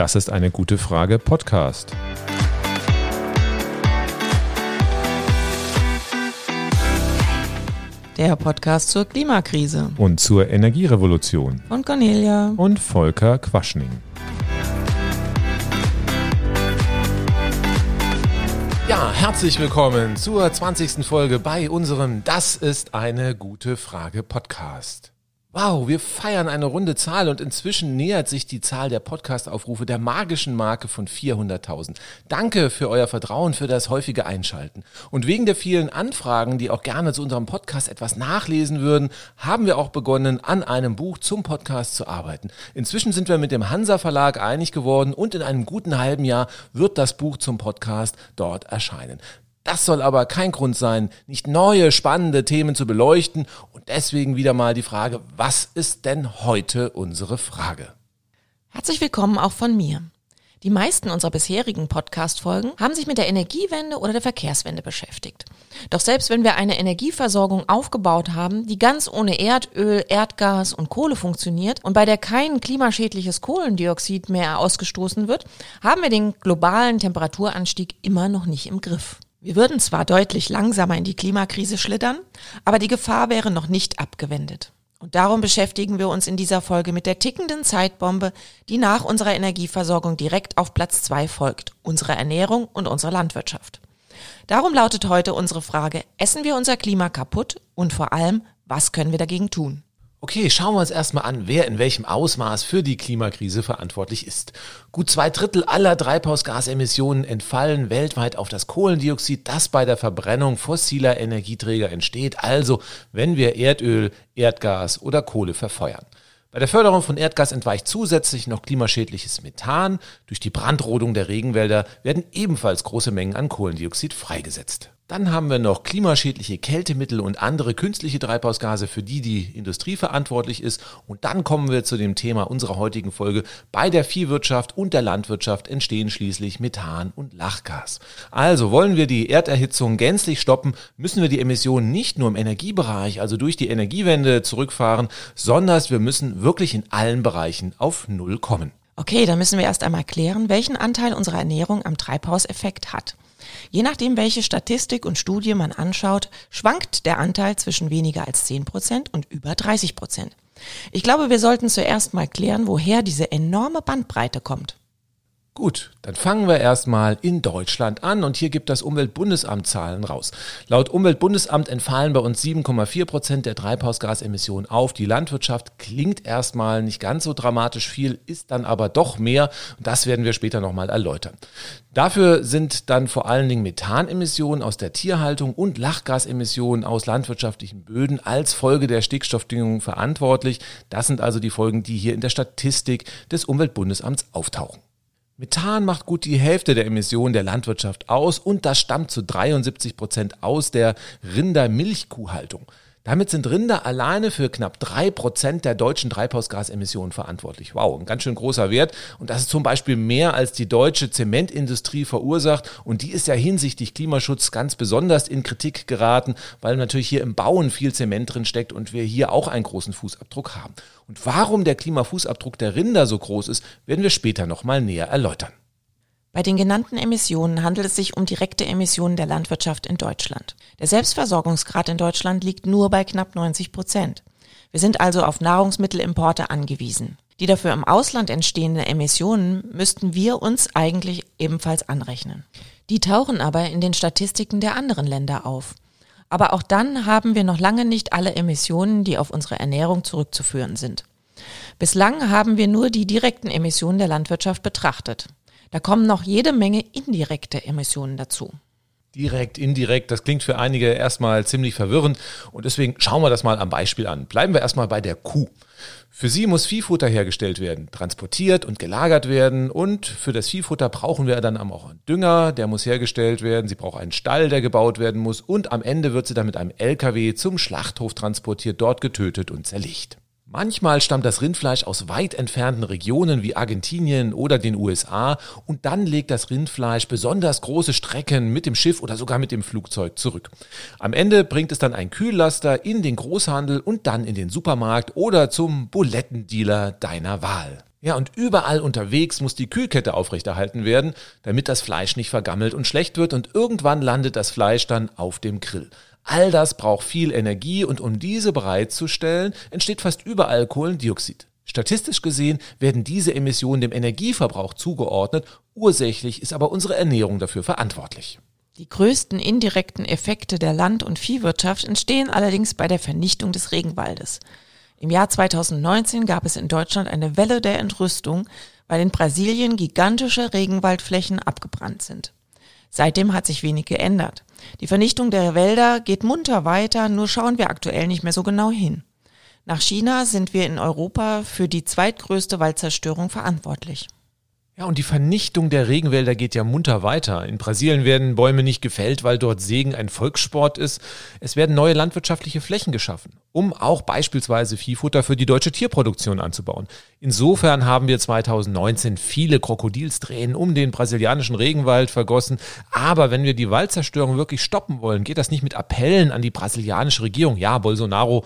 Das ist eine gute Frage Podcast. Der Podcast zur Klimakrise. Und zur Energierevolution. Von Cornelia. Und Volker Quaschning. Ja, herzlich willkommen zur 20. Folge bei unserem Das ist eine gute Frage Podcast. Wow, wir feiern eine runde Zahl und inzwischen nähert sich die Zahl der Podcast-Aufrufe der magischen Marke von 400.000. Danke für euer Vertrauen, für das häufige Einschalten. Und wegen der vielen Anfragen, die auch gerne zu unserem Podcast etwas nachlesen würden, haben wir auch begonnen, an einem Buch zum Podcast zu arbeiten. Inzwischen sind wir mit dem Hansa Verlag einig geworden und in einem guten halben Jahr wird das Buch zum Podcast dort erscheinen. Das soll aber kein Grund sein, nicht neue, spannende Themen zu beleuchten. Und deswegen wieder mal die Frage, was ist denn heute unsere Frage? Herzlich willkommen auch von mir. Die meisten unserer bisherigen Podcast-Folgen haben sich mit der Energiewende oder der Verkehrswende beschäftigt. Doch selbst wenn wir eine Energieversorgung aufgebaut haben, die ganz ohne Erdöl, Erdgas und Kohle funktioniert und bei der kein klimaschädliches Kohlendioxid mehr ausgestoßen wird, haben wir den globalen Temperaturanstieg immer noch nicht im Griff. Wir würden zwar deutlich langsamer in die Klimakrise schlittern, aber die Gefahr wäre noch nicht abgewendet. Und darum beschäftigen wir uns in dieser Folge mit der tickenden Zeitbombe, die nach unserer Energieversorgung direkt auf Platz zwei folgt, unsere Ernährung und unsere Landwirtschaft. Darum lautet heute unsere Frage, essen wir unser Klima kaputt und vor allem, was können wir dagegen tun? Okay, schauen wir uns erstmal an, wer in welchem Ausmaß für die Klimakrise verantwortlich ist. Gut zwei Drittel aller Treibhausgasemissionen entfallen weltweit auf das Kohlendioxid, das bei der Verbrennung fossiler Energieträger entsteht, also wenn wir Erdöl, Erdgas oder Kohle verfeuern. Bei der Förderung von Erdgas entweicht zusätzlich noch klimaschädliches Methan. Durch die Brandrodung der Regenwälder werden ebenfalls große Mengen an Kohlendioxid freigesetzt. Dann haben wir noch klimaschädliche Kältemittel und andere künstliche Treibhausgase, für die die Industrie verantwortlich ist. Und dann kommen wir zu dem Thema unserer heutigen Folge. Bei der Viehwirtschaft und der Landwirtschaft entstehen schließlich Methan und Lachgas. Also wollen wir die Erderhitzung gänzlich stoppen, müssen wir die Emissionen nicht nur im Energiebereich, also durch die Energiewende zurückfahren, sondern wir müssen wirklich in allen Bereichen auf Null kommen. Okay, dann müssen wir erst einmal klären, welchen Anteil unsere Ernährung am Treibhauseffekt hat. Je nachdem, welche Statistik und Studie man anschaut, schwankt der Anteil zwischen weniger als 10 Prozent und über 30 Prozent. Ich glaube, wir sollten zuerst mal klären, woher diese enorme Bandbreite kommt. Gut, dann fangen wir erstmal in Deutschland an und hier gibt das Umweltbundesamt Zahlen raus. Laut Umweltbundesamt entfallen bei uns 7,4 Prozent der Treibhausgasemissionen auf die Landwirtschaft. Klingt erstmal nicht ganz so dramatisch viel, ist dann aber doch mehr. Und das werden wir später nochmal erläutern. Dafür sind dann vor allen Dingen Methanemissionen aus der Tierhaltung und Lachgasemissionen aus landwirtschaftlichen Böden als Folge der Stickstoffdüngung verantwortlich. Das sind also die Folgen, die hier in der Statistik des Umweltbundesamts auftauchen. Methan macht gut die Hälfte der Emissionen der Landwirtschaft aus und das stammt zu 73 Prozent aus der Rindermilchkuhhaltung. Damit sind Rinder alleine für knapp drei Prozent der deutschen Treibhausgasemissionen verantwortlich. Wow, ein ganz schön großer Wert. Und das ist zum Beispiel mehr, als die deutsche Zementindustrie verursacht. Und die ist ja hinsichtlich Klimaschutz ganz besonders in Kritik geraten, weil natürlich hier im Bauen viel Zement drin steckt und wir hier auch einen großen Fußabdruck haben. Und warum der Klimafußabdruck der Rinder so groß ist, werden wir später nochmal näher erläutern. Bei den genannten Emissionen handelt es sich um direkte Emissionen der Landwirtschaft in Deutschland. Der Selbstversorgungsgrad in Deutschland liegt nur bei knapp 90 Prozent. Wir sind also auf Nahrungsmittelimporte angewiesen. Die dafür im Ausland entstehenden Emissionen müssten wir uns eigentlich ebenfalls anrechnen. Die tauchen aber in den Statistiken der anderen Länder auf. Aber auch dann haben wir noch lange nicht alle Emissionen, die auf unsere Ernährung zurückzuführen sind. Bislang haben wir nur die direkten Emissionen der Landwirtschaft betrachtet. Da kommen noch jede Menge indirekte Emissionen dazu. Direkt, indirekt, das klingt für einige erstmal ziemlich verwirrend und deswegen schauen wir das mal am Beispiel an. Bleiben wir erstmal bei der Kuh. Für sie muss Viehfutter hergestellt werden, transportiert und gelagert werden und für das Viehfutter brauchen wir dann auch einen Dünger, der muss hergestellt werden, sie braucht einen Stall, der gebaut werden muss und am Ende wird sie dann mit einem LKW zum Schlachthof transportiert, dort getötet und zerlegt. Manchmal stammt das Rindfleisch aus weit entfernten Regionen wie Argentinien oder den USA und dann legt das Rindfleisch besonders große Strecken mit dem Schiff oder sogar mit dem Flugzeug zurück. Am Ende bringt es dann ein Kühllaster in den Großhandel und dann in den Supermarkt oder zum Bulettendealer deiner Wahl. Ja, und überall unterwegs muss die Kühlkette aufrechterhalten werden, damit das Fleisch nicht vergammelt und schlecht wird und irgendwann landet das Fleisch dann auf dem Grill. All das braucht viel Energie und um diese bereitzustellen, entsteht fast überall Kohlendioxid. Statistisch gesehen werden diese Emissionen dem Energieverbrauch zugeordnet, ursächlich ist aber unsere Ernährung dafür verantwortlich. Die größten indirekten Effekte der Land- und Viehwirtschaft entstehen allerdings bei der Vernichtung des Regenwaldes. Im Jahr 2019 gab es in Deutschland eine Welle der Entrüstung, weil in Brasilien gigantische Regenwaldflächen abgebrannt sind. Seitdem hat sich wenig geändert. Die Vernichtung der Wälder geht munter weiter, nur schauen wir aktuell nicht mehr so genau hin. Nach China sind wir in Europa für die zweitgrößte Waldzerstörung verantwortlich. Ja, und die Vernichtung der Regenwälder geht ja munter weiter. In Brasilien werden Bäume nicht gefällt, weil dort Sägen ein Volkssport ist. Es werden neue landwirtschaftliche Flächen geschaffen, um auch beispielsweise Viehfutter für die deutsche Tierproduktion anzubauen. Insofern haben wir 2019 viele Krokodilstränen um den brasilianischen Regenwald vergossen. Aber wenn wir die Waldzerstörung wirklich stoppen wollen, geht das nicht mit Appellen an die brasilianische Regierung. Ja, Bolsonaro,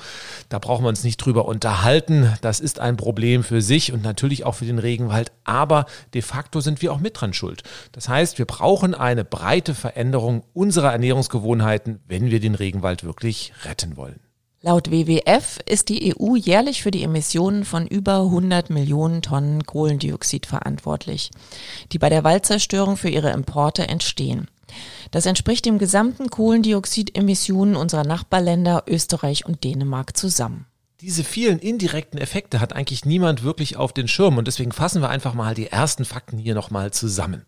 da brauchen wir uns nicht drüber unterhalten. Das ist ein Problem für sich und natürlich auch für den Regenwald. Aber de facto sind wir auch mit dran schuld. Das heißt, wir brauchen eine breite Veränderung unserer Ernährungsgewohnheiten, wenn wir den Regenwald wirklich retten wollen. Laut WWF ist die EU jährlich für die Emissionen von über 100 Millionen Tonnen Kohlendioxid verantwortlich, die bei der Waldzerstörung für ihre Importe entstehen. Das entspricht dem gesamten Kohlendioxidemissionen unserer Nachbarländer Österreich und Dänemark zusammen diese vielen indirekten Effekte hat eigentlich niemand wirklich auf den Schirm und deswegen fassen wir einfach mal die ersten Fakten hier nochmal zusammen.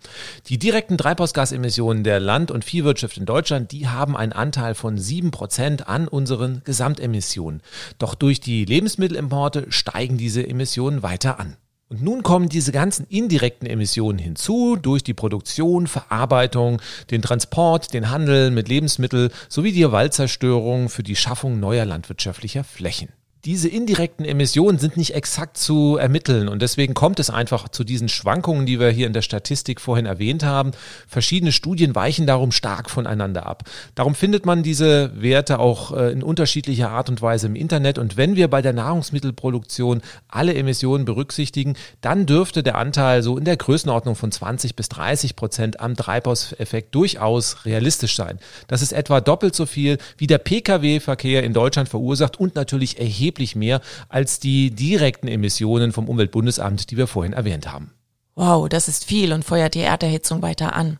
Die direkten Treibhausgasemissionen der Land- und Viehwirtschaft in Deutschland, die haben einen Anteil von sieben Prozent an unseren Gesamtemissionen. Doch durch die Lebensmittelimporte steigen diese Emissionen weiter an. Und nun kommen diese ganzen indirekten Emissionen hinzu durch die Produktion, Verarbeitung, den Transport, den Handel mit Lebensmitteln sowie die Waldzerstörung für die Schaffung neuer landwirtschaftlicher Flächen diese indirekten Emissionen sind nicht exakt zu ermitteln und deswegen kommt es einfach zu diesen Schwankungen, die wir hier in der Statistik vorhin erwähnt haben. Verschiedene Studien weichen darum stark voneinander ab. Darum findet man diese Werte auch äh, in unterschiedlicher Art und Weise im Internet und wenn wir bei der Nahrungsmittelproduktion alle Emissionen berücksichtigen, dann dürfte der Anteil so in der Größenordnung von 20 bis 30 Prozent am Treibhauseffekt durchaus realistisch sein. Das ist etwa doppelt so viel, wie der Pkw-Verkehr in Deutschland verursacht und natürlich erheblich erheblich mehr als die direkten Emissionen vom Umweltbundesamt, die wir vorhin erwähnt haben. Wow, das ist viel und feuert die Erderhitzung weiter an.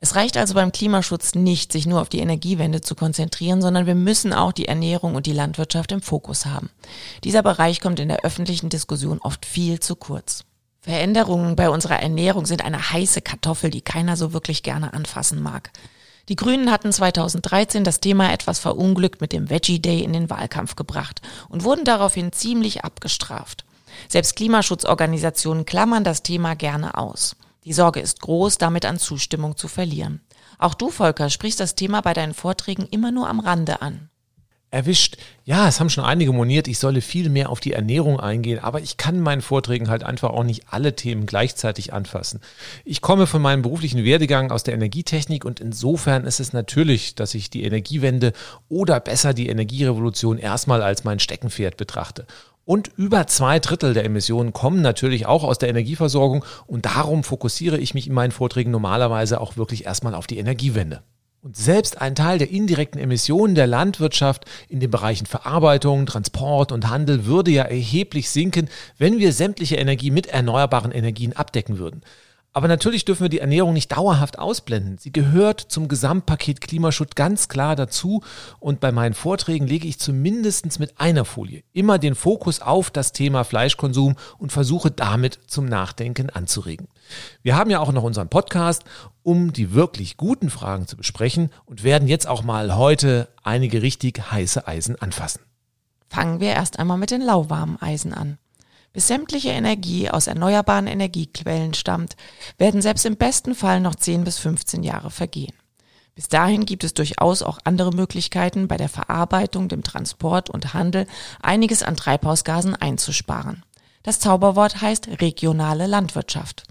Es reicht also beim Klimaschutz nicht, sich nur auf die Energiewende zu konzentrieren, sondern wir müssen auch die Ernährung und die Landwirtschaft im Fokus haben. Dieser Bereich kommt in der öffentlichen Diskussion oft viel zu kurz. Veränderungen bei unserer Ernährung sind eine heiße Kartoffel, die keiner so wirklich gerne anfassen mag. Die Grünen hatten 2013 das Thema etwas verunglückt mit dem Veggie Day in den Wahlkampf gebracht und wurden daraufhin ziemlich abgestraft. Selbst Klimaschutzorganisationen klammern das Thema gerne aus. Die Sorge ist groß, damit an Zustimmung zu verlieren. Auch du, Volker, sprichst das Thema bei deinen Vorträgen immer nur am Rande an erwischt. Ja, es haben schon einige moniert, ich solle viel mehr auf die Ernährung eingehen, aber ich kann in meinen Vorträgen halt einfach auch nicht alle Themen gleichzeitig anfassen. Ich komme von meinem beruflichen Werdegang aus der Energietechnik und insofern ist es natürlich, dass ich die Energiewende oder besser die Energierevolution erstmal als mein Steckenpferd betrachte. Und über zwei Drittel der Emissionen kommen natürlich auch aus der Energieversorgung und darum fokussiere ich mich in meinen Vorträgen normalerweise auch wirklich erstmal auf die Energiewende. Und selbst ein Teil der indirekten Emissionen der Landwirtschaft in den Bereichen Verarbeitung, Transport und Handel würde ja erheblich sinken, wenn wir sämtliche Energie mit erneuerbaren Energien abdecken würden. Aber natürlich dürfen wir die Ernährung nicht dauerhaft ausblenden. Sie gehört zum Gesamtpaket Klimaschutz ganz klar dazu. Und bei meinen Vorträgen lege ich zumindest mit einer Folie immer den Fokus auf das Thema Fleischkonsum und versuche damit zum Nachdenken anzuregen. Wir haben ja auch noch unseren Podcast, um die wirklich guten Fragen zu besprechen und werden jetzt auch mal heute einige richtig heiße Eisen anfassen. Fangen wir erst einmal mit den lauwarmen Eisen an. Bis sämtliche Energie aus erneuerbaren Energiequellen stammt, werden selbst im besten Fall noch 10 bis 15 Jahre vergehen. Bis dahin gibt es durchaus auch andere Möglichkeiten, bei der Verarbeitung, dem Transport und Handel einiges an Treibhausgasen einzusparen. Das Zauberwort heißt regionale Landwirtschaft.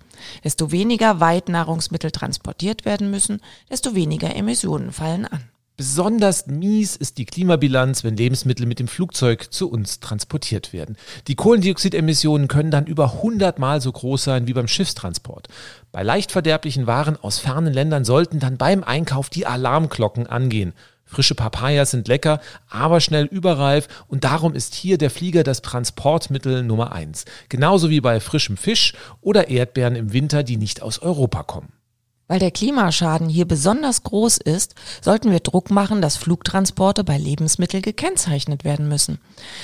Desto weniger weit Nahrungsmittel transportiert werden müssen, desto weniger Emissionen fallen an. Besonders mies ist die Klimabilanz, wenn Lebensmittel mit dem Flugzeug zu uns transportiert werden. Die Kohlendioxidemissionen können dann über 100 Mal so groß sein wie beim Schiffstransport. Bei leicht verderblichen Waren aus fernen Ländern sollten dann beim Einkauf die Alarmglocken angehen. Frische Papayas sind lecker, aber schnell überreif und darum ist hier der Flieger das Transportmittel Nummer eins. Genauso wie bei frischem Fisch oder Erdbeeren im Winter, die nicht aus Europa kommen. Weil der Klimaschaden hier besonders groß ist, sollten wir Druck machen, dass Flugtransporte bei Lebensmitteln gekennzeichnet werden müssen.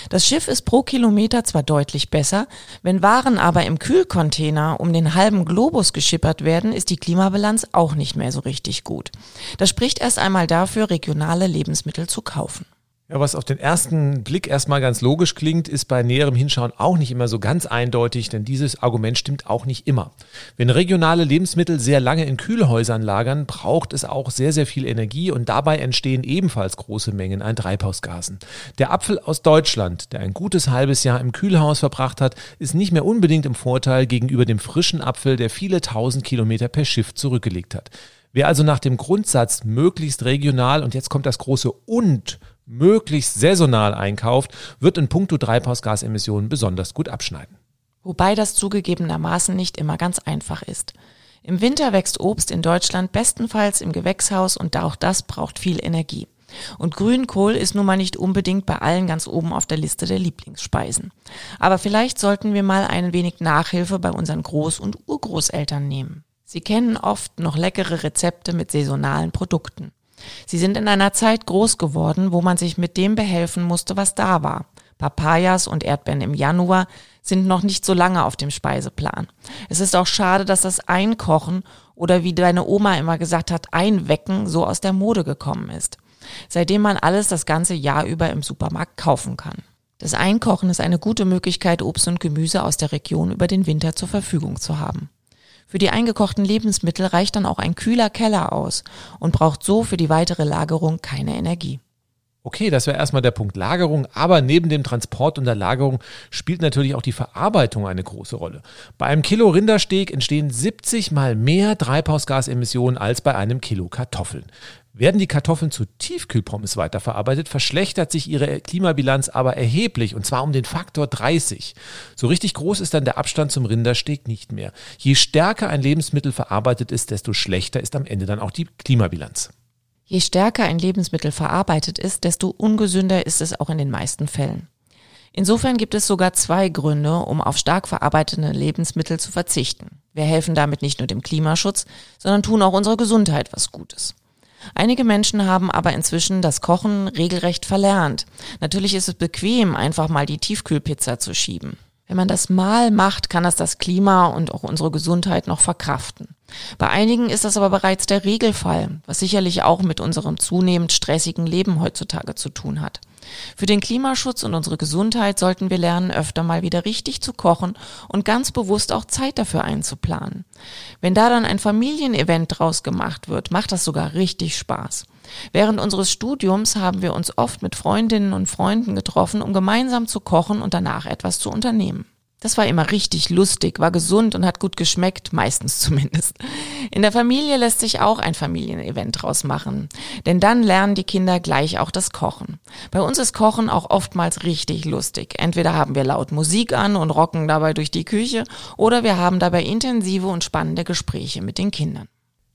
Das Schiff ist pro Kilometer zwar deutlich besser, wenn Waren aber im Kühlcontainer um den halben Globus geschippert werden, ist die Klimabilanz auch nicht mehr so richtig gut. Das spricht erst einmal dafür, regionale Lebensmittel zu kaufen. Ja, was auf den ersten Blick erstmal ganz logisch klingt, ist bei näherem Hinschauen auch nicht immer so ganz eindeutig, denn dieses Argument stimmt auch nicht immer. Wenn regionale Lebensmittel sehr lange in Kühlhäusern lagern, braucht es auch sehr, sehr viel Energie und dabei entstehen ebenfalls große Mengen an Treibhausgasen. Der Apfel aus Deutschland, der ein gutes halbes Jahr im Kühlhaus verbracht hat, ist nicht mehr unbedingt im Vorteil gegenüber dem frischen Apfel, der viele tausend Kilometer per Schiff zurückgelegt hat. Wer also nach dem Grundsatz möglichst regional und jetzt kommt das große und möglichst saisonal einkauft, wird in puncto Treibhausgasemissionen besonders gut abschneiden. Wobei das zugegebenermaßen nicht immer ganz einfach ist. Im Winter wächst Obst in Deutschland bestenfalls im Gewächshaus und auch das braucht viel Energie. Und Grünkohl ist nun mal nicht unbedingt bei allen ganz oben auf der Liste der Lieblingsspeisen. Aber vielleicht sollten wir mal ein wenig Nachhilfe bei unseren Groß- und Urgroßeltern nehmen. Sie kennen oft noch leckere Rezepte mit saisonalen Produkten. Sie sind in einer Zeit groß geworden, wo man sich mit dem behelfen musste, was da war. Papayas und Erdbeeren im Januar sind noch nicht so lange auf dem Speiseplan. Es ist auch schade, dass das Einkochen oder wie deine Oma immer gesagt hat, Einwecken so aus der Mode gekommen ist. Seitdem man alles das ganze Jahr über im Supermarkt kaufen kann. Das Einkochen ist eine gute Möglichkeit, Obst und Gemüse aus der Region über den Winter zur Verfügung zu haben. Für die eingekochten Lebensmittel reicht dann auch ein kühler Keller aus und braucht so für die weitere Lagerung keine Energie. Okay, das wäre erstmal der Punkt Lagerung, aber neben dem Transport und der Lagerung spielt natürlich auch die Verarbeitung eine große Rolle. Bei einem Kilo Rindersteak entstehen 70 mal mehr Treibhausgasemissionen als bei einem Kilo Kartoffeln. Werden die Kartoffeln zu Tiefkühlpommes weiterverarbeitet, verschlechtert sich ihre Klimabilanz aber erheblich und zwar um den Faktor 30. So richtig groß ist dann der Abstand zum Rindersteak nicht mehr. Je stärker ein Lebensmittel verarbeitet ist, desto schlechter ist am Ende dann auch die Klimabilanz. Je stärker ein Lebensmittel verarbeitet ist, desto ungesünder ist es auch in den meisten Fällen. Insofern gibt es sogar zwei Gründe, um auf stark verarbeitete Lebensmittel zu verzichten. Wir helfen damit nicht nur dem Klimaschutz, sondern tun auch unserer Gesundheit was Gutes. Einige Menschen haben aber inzwischen das Kochen regelrecht verlernt. Natürlich ist es bequem, einfach mal die Tiefkühlpizza zu schieben. Wenn man das mal macht, kann das das Klima und auch unsere Gesundheit noch verkraften. Bei einigen ist das aber bereits der Regelfall, was sicherlich auch mit unserem zunehmend stressigen Leben heutzutage zu tun hat. Für den Klimaschutz und unsere Gesundheit sollten wir lernen, öfter mal wieder richtig zu kochen und ganz bewusst auch Zeit dafür einzuplanen. Wenn da dann ein Familienevent draus gemacht wird, macht das sogar richtig Spaß. Während unseres Studiums haben wir uns oft mit Freundinnen und Freunden getroffen, um gemeinsam zu kochen und danach etwas zu unternehmen. Das war immer richtig lustig, war gesund und hat gut geschmeckt, meistens zumindest. In der Familie lässt sich auch ein Familienevent draus machen, denn dann lernen die Kinder gleich auch das Kochen. Bei uns ist Kochen auch oftmals richtig lustig. Entweder haben wir laut Musik an und rocken dabei durch die Küche oder wir haben dabei intensive und spannende Gespräche mit den Kindern.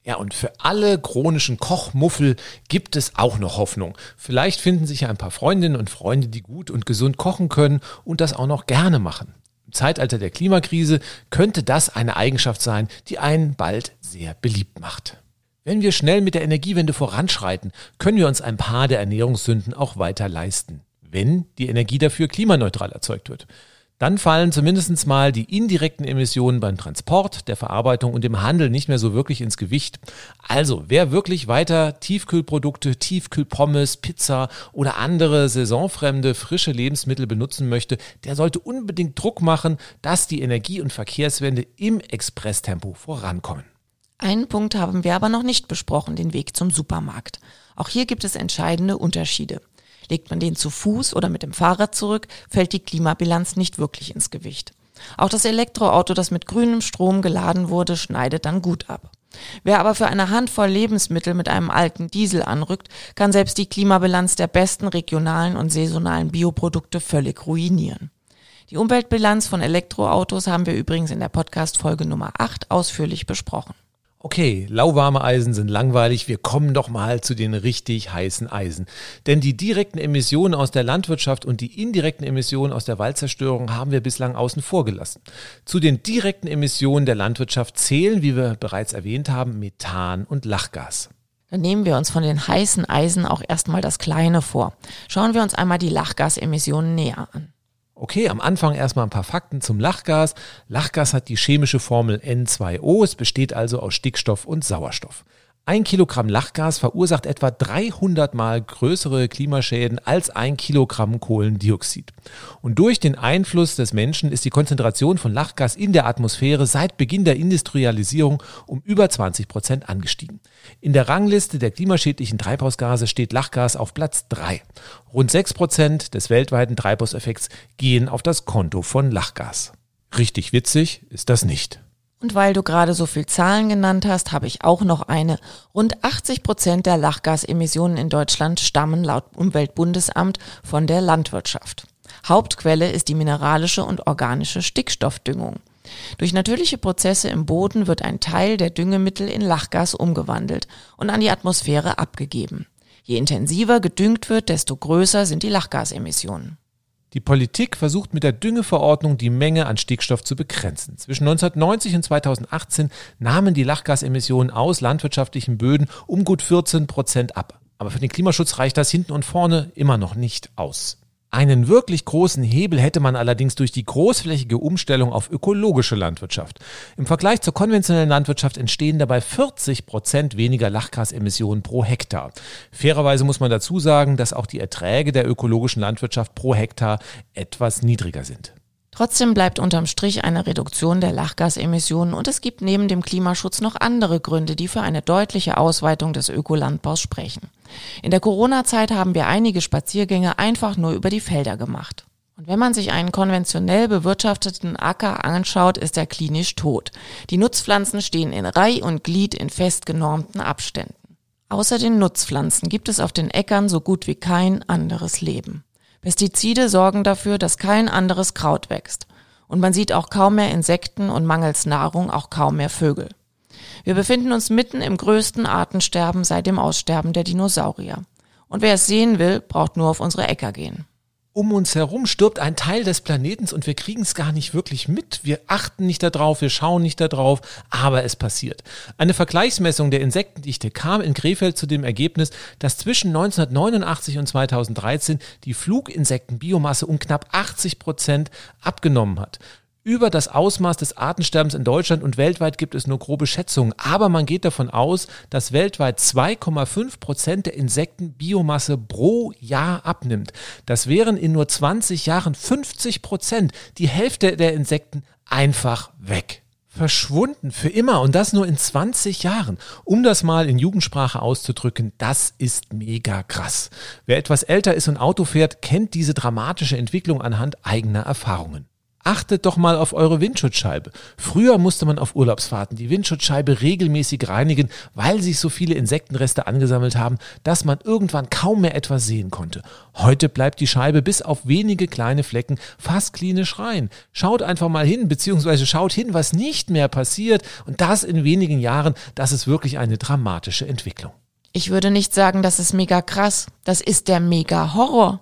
Ja, und für alle chronischen Kochmuffel gibt es auch noch Hoffnung. Vielleicht finden sich ja ein paar Freundinnen und Freunde, die gut und gesund kochen können und das auch noch gerne machen. Im Zeitalter der Klimakrise könnte das eine Eigenschaft sein, die einen bald sehr beliebt macht. Wenn wir schnell mit der Energiewende voranschreiten, können wir uns ein paar der Ernährungssünden auch weiter leisten, wenn die Energie dafür klimaneutral erzeugt wird. Dann fallen zumindest mal die indirekten Emissionen beim Transport, der Verarbeitung und dem Handel nicht mehr so wirklich ins Gewicht. Also, wer wirklich weiter Tiefkühlprodukte, Tiefkühlpommes, Pizza oder andere saisonfremde frische Lebensmittel benutzen möchte, der sollte unbedingt Druck machen, dass die Energie- und Verkehrswende im Expresstempo vorankommen. Einen Punkt haben wir aber noch nicht besprochen, den Weg zum Supermarkt. Auch hier gibt es entscheidende Unterschiede. Legt man den zu Fuß oder mit dem Fahrrad zurück, fällt die Klimabilanz nicht wirklich ins Gewicht. Auch das Elektroauto, das mit grünem Strom geladen wurde, schneidet dann gut ab. Wer aber für eine Handvoll Lebensmittel mit einem alten Diesel anrückt, kann selbst die Klimabilanz der besten regionalen und saisonalen Bioprodukte völlig ruinieren. Die Umweltbilanz von Elektroautos haben wir übrigens in der Podcast-Folge Nummer 8 ausführlich besprochen. Okay, lauwarme Eisen sind langweilig. Wir kommen doch mal zu den richtig heißen Eisen. Denn die direkten Emissionen aus der Landwirtschaft und die indirekten Emissionen aus der Waldzerstörung haben wir bislang außen vor gelassen. Zu den direkten Emissionen der Landwirtschaft zählen, wie wir bereits erwähnt haben, Methan und Lachgas. Dann nehmen wir uns von den heißen Eisen auch erstmal das Kleine vor. Schauen wir uns einmal die Lachgasemissionen näher an. Okay, am Anfang erstmal ein paar Fakten zum Lachgas. Lachgas hat die chemische Formel N2O, es besteht also aus Stickstoff und Sauerstoff. Ein Kilogramm Lachgas verursacht etwa 300 mal größere Klimaschäden als ein Kilogramm Kohlendioxid. Und durch den Einfluss des Menschen ist die Konzentration von Lachgas in der Atmosphäre seit Beginn der Industrialisierung um über 20 Prozent angestiegen. In der Rangliste der klimaschädlichen Treibhausgase steht Lachgas auf Platz 3. Rund 6 Prozent des weltweiten Treibhauseffekts gehen auf das Konto von Lachgas. Richtig witzig ist das nicht. Und weil du gerade so viel Zahlen genannt hast, habe ich auch noch eine. Rund 80 Prozent der Lachgasemissionen in Deutschland stammen laut Umweltbundesamt von der Landwirtschaft. Hauptquelle ist die mineralische und organische Stickstoffdüngung. Durch natürliche Prozesse im Boden wird ein Teil der Düngemittel in Lachgas umgewandelt und an die Atmosphäre abgegeben. Je intensiver gedüngt wird, desto größer sind die Lachgasemissionen. Die Politik versucht mit der Düngeverordnung die Menge an Stickstoff zu begrenzen. Zwischen 1990 und 2018 nahmen die Lachgasemissionen aus landwirtschaftlichen Böden um gut 14 Prozent ab. Aber für den Klimaschutz reicht das hinten und vorne immer noch nicht aus. Einen wirklich großen Hebel hätte man allerdings durch die großflächige Umstellung auf ökologische Landwirtschaft. Im Vergleich zur konventionellen Landwirtschaft entstehen dabei 40 Prozent weniger Lachgasemissionen pro Hektar. Fairerweise muss man dazu sagen, dass auch die Erträge der ökologischen Landwirtschaft pro Hektar etwas niedriger sind. Trotzdem bleibt unterm Strich eine Reduktion der Lachgasemissionen und es gibt neben dem Klimaschutz noch andere Gründe, die für eine deutliche Ausweitung des Ökolandbaus sprechen. In der Corona-Zeit haben wir einige Spaziergänge einfach nur über die Felder gemacht. Und wenn man sich einen konventionell bewirtschafteten Acker anschaut, ist er klinisch tot. Die Nutzpflanzen stehen in Reih und Glied in fest genormten Abständen. Außer den Nutzpflanzen gibt es auf den Äckern so gut wie kein anderes Leben. Pestizide sorgen dafür, dass kein anderes Kraut wächst. Und man sieht auch kaum mehr Insekten und mangels Nahrung auch kaum mehr Vögel. Wir befinden uns mitten im größten Artensterben seit dem Aussterben der Dinosaurier. Und wer es sehen will, braucht nur auf unsere Äcker gehen um uns herum stirbt ein Teil des Planetens und wir kriegen es gar nicht wirklich mit. Wir achten nicht darauf, wir schauen nicht darauf, aber es passiert. Eine Vergleichsmessung der Insektendichte kam in Krefeld zu dem Ergebnis, dass zwischen 1989 und 2013 die Fluginsektenbiomasse um knapp 80 Prozent abgenommen hat über das Ausmaß des Artensterbens in Deutschland und weltweit gibt es nur grobe Schätzungen. Aber man geht davon aus, dass weltweit 2,5 Prozent der Insektenbiomasse pro Jahr abnimmt. Das wären in nur 20 Jahren 50 Prozent. Die Hälfte der Insekten einfach weg verschwunden für immer und das nur in 20 Jahren. Um das mal in Jugendsprache auszudrücken, das ist mega krass. Wer etwas älter ist und Auto fährt, kennt diese dramatische Entwicklung anhand eigener Erfahrungen achtet doch mal auf eure Windschutzscheibe. Früher musste man auf Urlaubsfahrten die Windschutzscheibe regelmäßig reinigen, weil sich so viele Insektenreste angesammelt haben, dass man irgendwann kaum mehr etwas sehen konnte. Heute bleibt die Scheibe bis auf wenige kleine Flecken fast klinisch rein. Schaut einfach mal hin, beziehungsweise schaut hin, was nicht mehr passiert und das in wenigen Jahren, das ist wirklich eine dramatische Entwicklung. Ich würde nicht sagen, das ist mega krass. Das ist der mega Horror.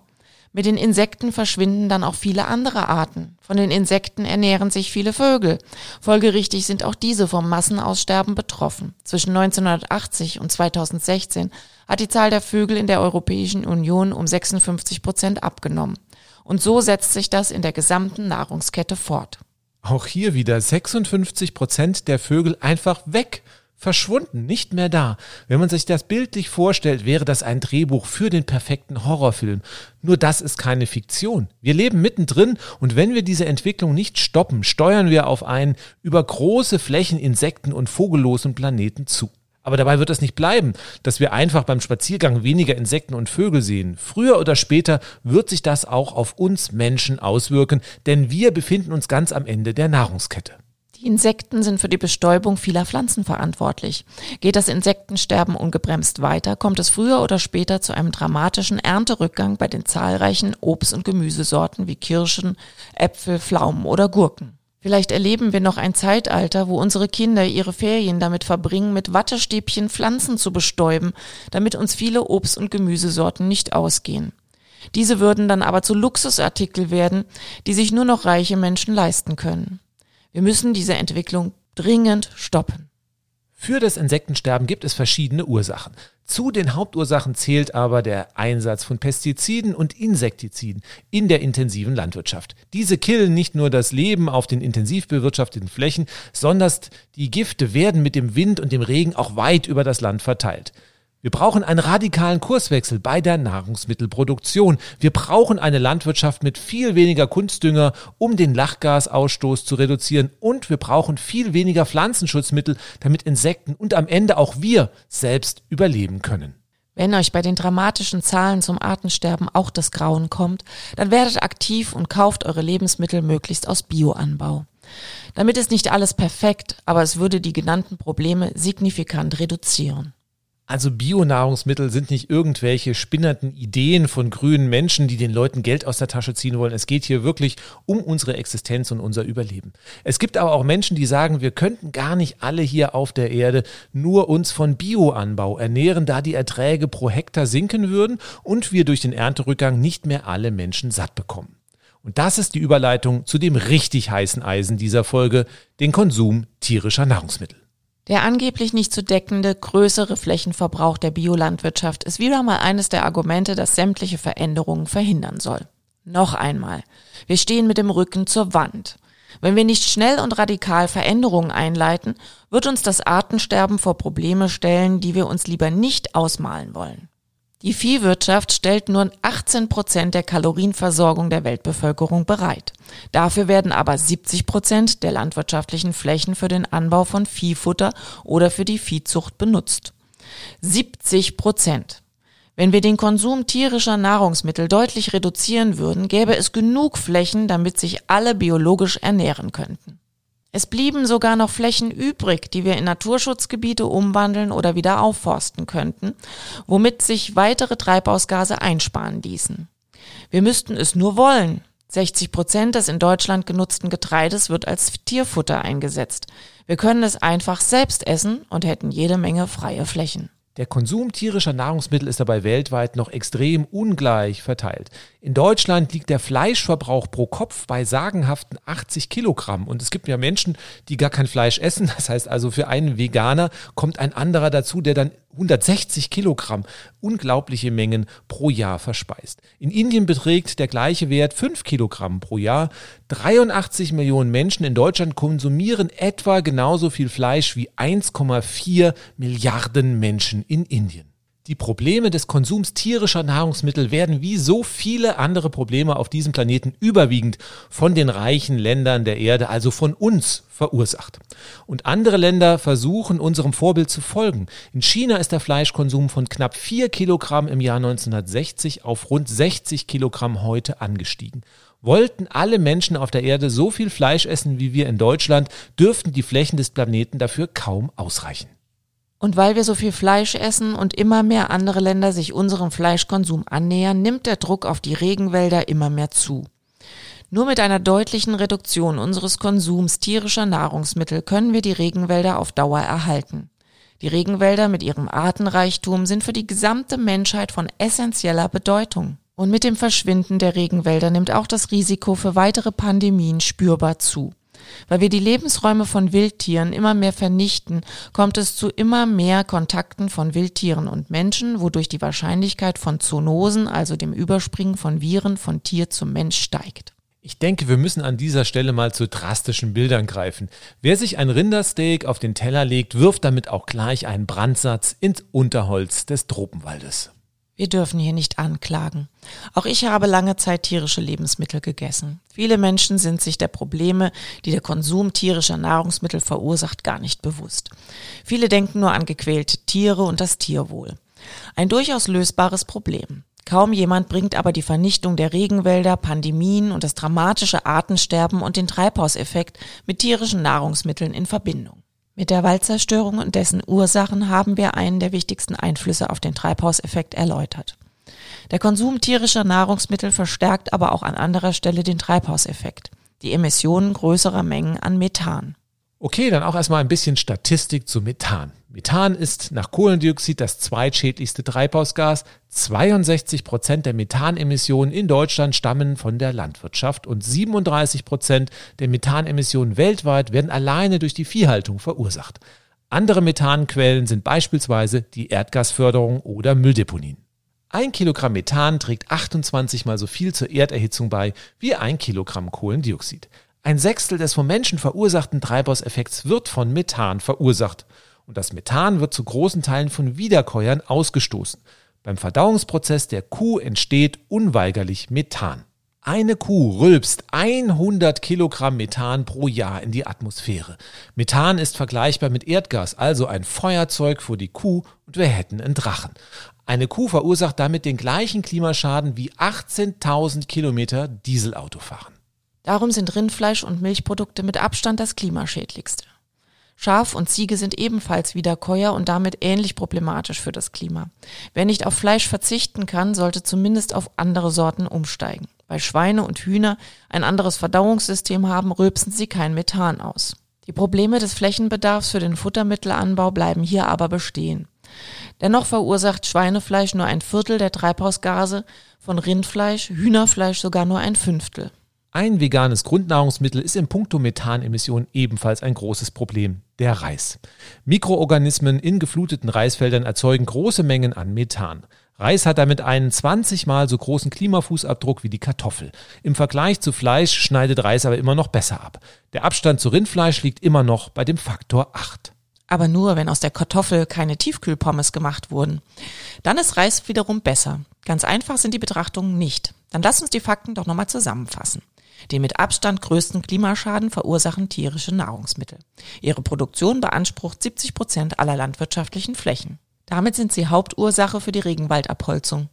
Mit den Insekten verschwinden dann auch viele andere Arten. Von den Insekten ernähren sich viele Vögel. Folgerichtig sind auch diese vom Massenaussterben betroffen. Zwischen 1980 und 2016 hat die Zahl der Vögel in der Europäischen Union um 56 Prozent abgenommen. Und so setzt sich das in der gesamten Nahrungskette fort. Auch hier wieder 56 Prozent der Vögel einfach weg verschwunden, nicht mehr da. Wenn man sich das bildlich vorstellt, wäre das ein Drehbuch für den perfekten Horrorfilm. Nur das ist keine Fiktion. Wir leben mittendrin und wenn wir diese Entwicklung nicht stoppen, steuern wir auf einen über große Flächen Insekten und vogellosen Planeten zu. Aber dabei wird es nicht bleiben, dass wir einfach beim Spaziergang weniger Insekten und Vögel sehen. Früher oder später wird sich das auch auf uns Menschen auswirken, denn wir befinden uns ganz am Ende der Nahrungskette. Die Insekten sind für die Bestäubung vieler Pflanzen verantwortlich. Geht das Insektensterben ungebremst weiter, kommt es früher oder später zu einem dramatischen Ernterückgang bei den zahlreichen Obst- und Gemüsesorten wie Kirschen, Äpfel, Pflaumen oder Gurken. Vielleicht erleben wir noch ein Zeitalter, wo unsere Kinder ihre Ferien damit verbringen, mit Wattestäbchen Pflanzen zu bestäuben, damit uns viele Obst- und Gemüsesorten nicht ausgehen. Diese würden dann aber zu Luxusartikel werden, die sich nur noch reiche Menschen leisten können. Wir müssen diese Entwicklung dringend stoppen. Für das Insektensterben gibt es verschiedene Ursachen. Zu den Hauptursachen zählt aber der Einsatz von Pestiziden und Insektiziden in der intensiven Landwirtschaft. Diese killen nicht nur das Leben auf den intensiv bewirtschafteten Flächen, sondern die Gifte werden mit dem Wind und dem Regen auch weit über das Land verteilt. Wir brauchen einen radikalen Kurswechsel bei der Nahrungsmittelproduktion. Wir brauchen eine Landwirtschaft mit viel weniger Kunstdünger, um den Lachgasausstoß zu reduzieren. Und wir brauchen viel weniger Pflanzenschutzmittel, damit Insekten und am Ende auch wir selbst überleben können. Wenn euch bei den dramatischen Zahlen zum Artensterben auch das Grauen kommt, dann werdet aktiv und kauft eure Lebensmittel möglichst aus Bioanbau. Damit ist nicht alles perfekt, aber es würde die genannten Probleme signifikant reduzieren. Also Bionahrungsmittel sind nicht irgendwelche spinnernden Ideen von grünen Menschen, die den Leuten Geld aus der Tasche ziehen wollen. Es geht hier wirklich um unsere Existenz und unser Überleben. Es gibt aber auch Menschen, die sagen, wir könnten gar nicht alle hier auf der Erde nur uns von Bioanbau ernähren, da die Erträge pro Hektar sinken würden und wir durch den Ernterückgang nicht mehr alle Menschen satt bekommen. Und das ist die Überleitung zu dem richtig heißen Eisen dieser Folge, den Konsum tierischer Nahrungsmittel. Der angeblich nicht zu deckende größere Flächenverbrauch der Biolandwirtschaft ist wieder mal eines der Argumente, das sämtliche Veränderungen verhindern soll. Noch einmal. Wir stehen mit dem Rücken zur Wand. Wenn wir nicht schnell und radikal Veränderungen einleiten, wird uns das Artensterben vor Probleme stellen, die wir uns lieber nicht ausmalen wollen. Die Viehwirtschaft stellt nur 18 Prozent der Kalorienversorgung der Weltbevölkerung bereit. Dafür werden aber 70 Prozent der landwirtschaftlichen Flächen für den Anbau von Viehfutter oder für die Viehzucht benutzt. 70 Prozent. Wenn wir den Konsum tierischer Nahrungsmittel deutlich reduzieren würden, gäbe es genug Flächen, damit sich alle biologisch ernähren könnten. Es blieben sogar noch Flächen übrig, die wir in Naturschutzgebiete umwandeln oder wieder aufforsten könnten, womit sich weitere Treibhausgase einsparen ließen. Wir müssten es nur wollen. 60 Prozent des in Deutschland genutzten Getreides wird als Tierfutter eingesetzt. Wir können es einfach selbst essen und hätten jede Menge freie Flächen. Der Konsum tierischer Nahrungsmittel ist dabei weltweit noch extrem ungleich verteilt. In Deutschland liegt der Fleischverbrauch pro Kopf bei sagenhaften 80 Kilogramm. Und es gibt ja Menschen, die gar kein Fleisch essen. Das heißt also, für einen Veganer kommt ein anderer dazu, der dann 160 Kilogramm, unglaubliche Mengen pro Jahr verspeist. In Indien beträgt der gleiche Wert 5 Kilogramm pro Jahr. 83 Millionen Menschen in Deutschland konsumieren etwa genauso viel Fleisch wie 1,4 Milliarden Menschen in Indien. Die Probleme des Konsums tierischer Nahrungsmittel werden wie so viele andere Probleme auf diesem Planeten überwiegend von den reichen Ländern der Erde, also von uns, verursacht. Und andere Länder versuchen unserem Vorbild zu folgen. In China ist der Fleischkonsum von knapp vier Kilogramm im Jahr 1960 auf rund 60 Kilogramm heute angestiegen. Wollten alle Menschen auf der Erde so viel Fleisch essen wie wir in Deutschland, dürften die Flächen des Planeten dafür kaum ausreichen. Und weil wir so viel Fleisch essen und immer mehr andere Länder sich unserem Fleischkonsum annähern, nimmt der Druck auf die Regenwälder immer mehr zu. Nur mit einer deutlichen Reduktion unseres Konsums tierischer Nahrungsmittel können wir die Regenwälder auf Dauer erhalten. Die Regenwälder mit ihrem Artenreichtum sind für die gesamte Menschheit von essentieller Bedeutung. Und mit dem Verschwinden der Regenwälder nimmt auch das Risiko für weitere Pandemien spürbar zu. Weil wir die Lebensräume von Wildtieren immer mehr vernichten, kommt es zu immer mehr Kontakten von Wildtieren und Menschen, wodurch die Wahrscheinlichkeit von Zoonosen, also dem Überspringen von Viren von Tier zum Mensch steigt. Ich denke, wir müssen an dieser Stelle mal zu drastischen Bildern greifen. Wer sich ein Rindersteak auf den Teller legt, wirft damit auch gleich einen Brandsatz ins Unterholz des Tropenwaldes. Wir dürfen hier nicht anklagen. Auch ich habe lange Zeit tierische Lebensmittel gegessen. Viele Menschen sind sich der Probleme, die der Konsum tierischer Nahrungsmittel verursacht, gar nicht bewusst. Viele denken nur an gequälte Tiere und das Tierwohl. Ein durchaus lösbares Problem. Kaum jemand bringt aber die Vernichtung der Regenwälder, Pandemien und das dramatische Artensterben und den Treibhauseffekt mit tierischen Nahrungsmitteln in Verbindung. Mit der Waldzerstörung und dessen Ursachen haben wir einen der wichtigsten Einflüsse auf den Treibhauseffekt erläutert. Der Konsum tierischer Nahrungsmittel verstärkt aber auch an anderer Stelle den Treibhauseffekt, die Emissionen größerer Mengen an Methan. Okay, dann auch erstmal ein bisschen Statistik zu Methan. Methan ist nach Kohlendioxid das zweitschädlichste Treibhausgas. 62 Prozent der Methanemissionen in Deutschland stammen von der Landwirtschaft und 37 Prozent der Methanemissionen weltweit werden alleine durch die Viehhaltung verursacht. Andere Methanquellen sind beispielsweise die Erdgasförderung oder Mülldeponien. Ein Kilogramm Methan trägt 28 mal so viel zur Erderhitzung bei wie ein Kilogramm Kohlendioxid. Ein Sechstel des vom Menschen verursachten Treibhauseffekts wird von Methan verursacht. Und das Methan wird zu großen Teilen von Wiederkäuern ausgestoßen. Beim Verdauungsprozess der Kuh entsteht unweigerlich Methan. Eine Kuh rülpst 100 Kilogramm Methan pro Jahr in die Atmosphäre. Methan ist vergleichbar mit Erdgas, also ein Feuerzeug für die Kuh und wir hätten einen Drachen. Eine Kuh verursacht damit den gleichen Klimaschaden wie 18.000 Kilometer Dieselautofahren. Darum sind Rindfleisch und Milchprodukte mit Abstand das klimaschädlichste. Schaf und Ziege sind ebenfalls Wiederkäuer und damit ähnlich problematisch für das Klima. Wer nicht auf Fleisch verzichten kann, sollte zumindest auf andere Sorten umsteigen. Weil Schweine und Hühner ein anderes Verdauungssystem haben, rülpsen sie kein Methan aus. Die Probleme des Flächenbedarfs für den Futtermittelanbau bleiben hier aber bestehen. Dennoch verursacht Schweinefleisch nur ein Viertel der Treibhausgase, von Rindfleisch, Hühnerfleisch sogar nur ein Fünftel. Ein veganes Grundnahrungsmittel ist im Punkto Methanemissionen ebenfalls ein großes Problem, der Reis. Mikroorganismen in gefluteten Reisfeldern erzeugen große Mengen an Methan. Reis hat damit einen 20 mal so großen Klimafußabdruck wie die Kartoffel. Im Vergleich zu Fleisch schneidet Reis aber immer noch besser ab. Der Abstand zu Rindfleisch liegt immer noch bei dem Faktor 8. Aber nur, wenn aus der Kartoffel keine Tiefkühlpommes gemacht wurden. Dann ist Reis wiederum besser. Ganz einfach sind die Betrachtungen nicht. Dann lass uns die Fakten doch nochmal zusammenfassen. Den mit Abstand größten Klimaschaden verursachen tierische Nahrungsmittel. Ihre Produktion beansprucht 70 Prozent aller landwirtschaftlichen Flächen. Damit sind sie Hauptursache für die Regenwaldabholzung.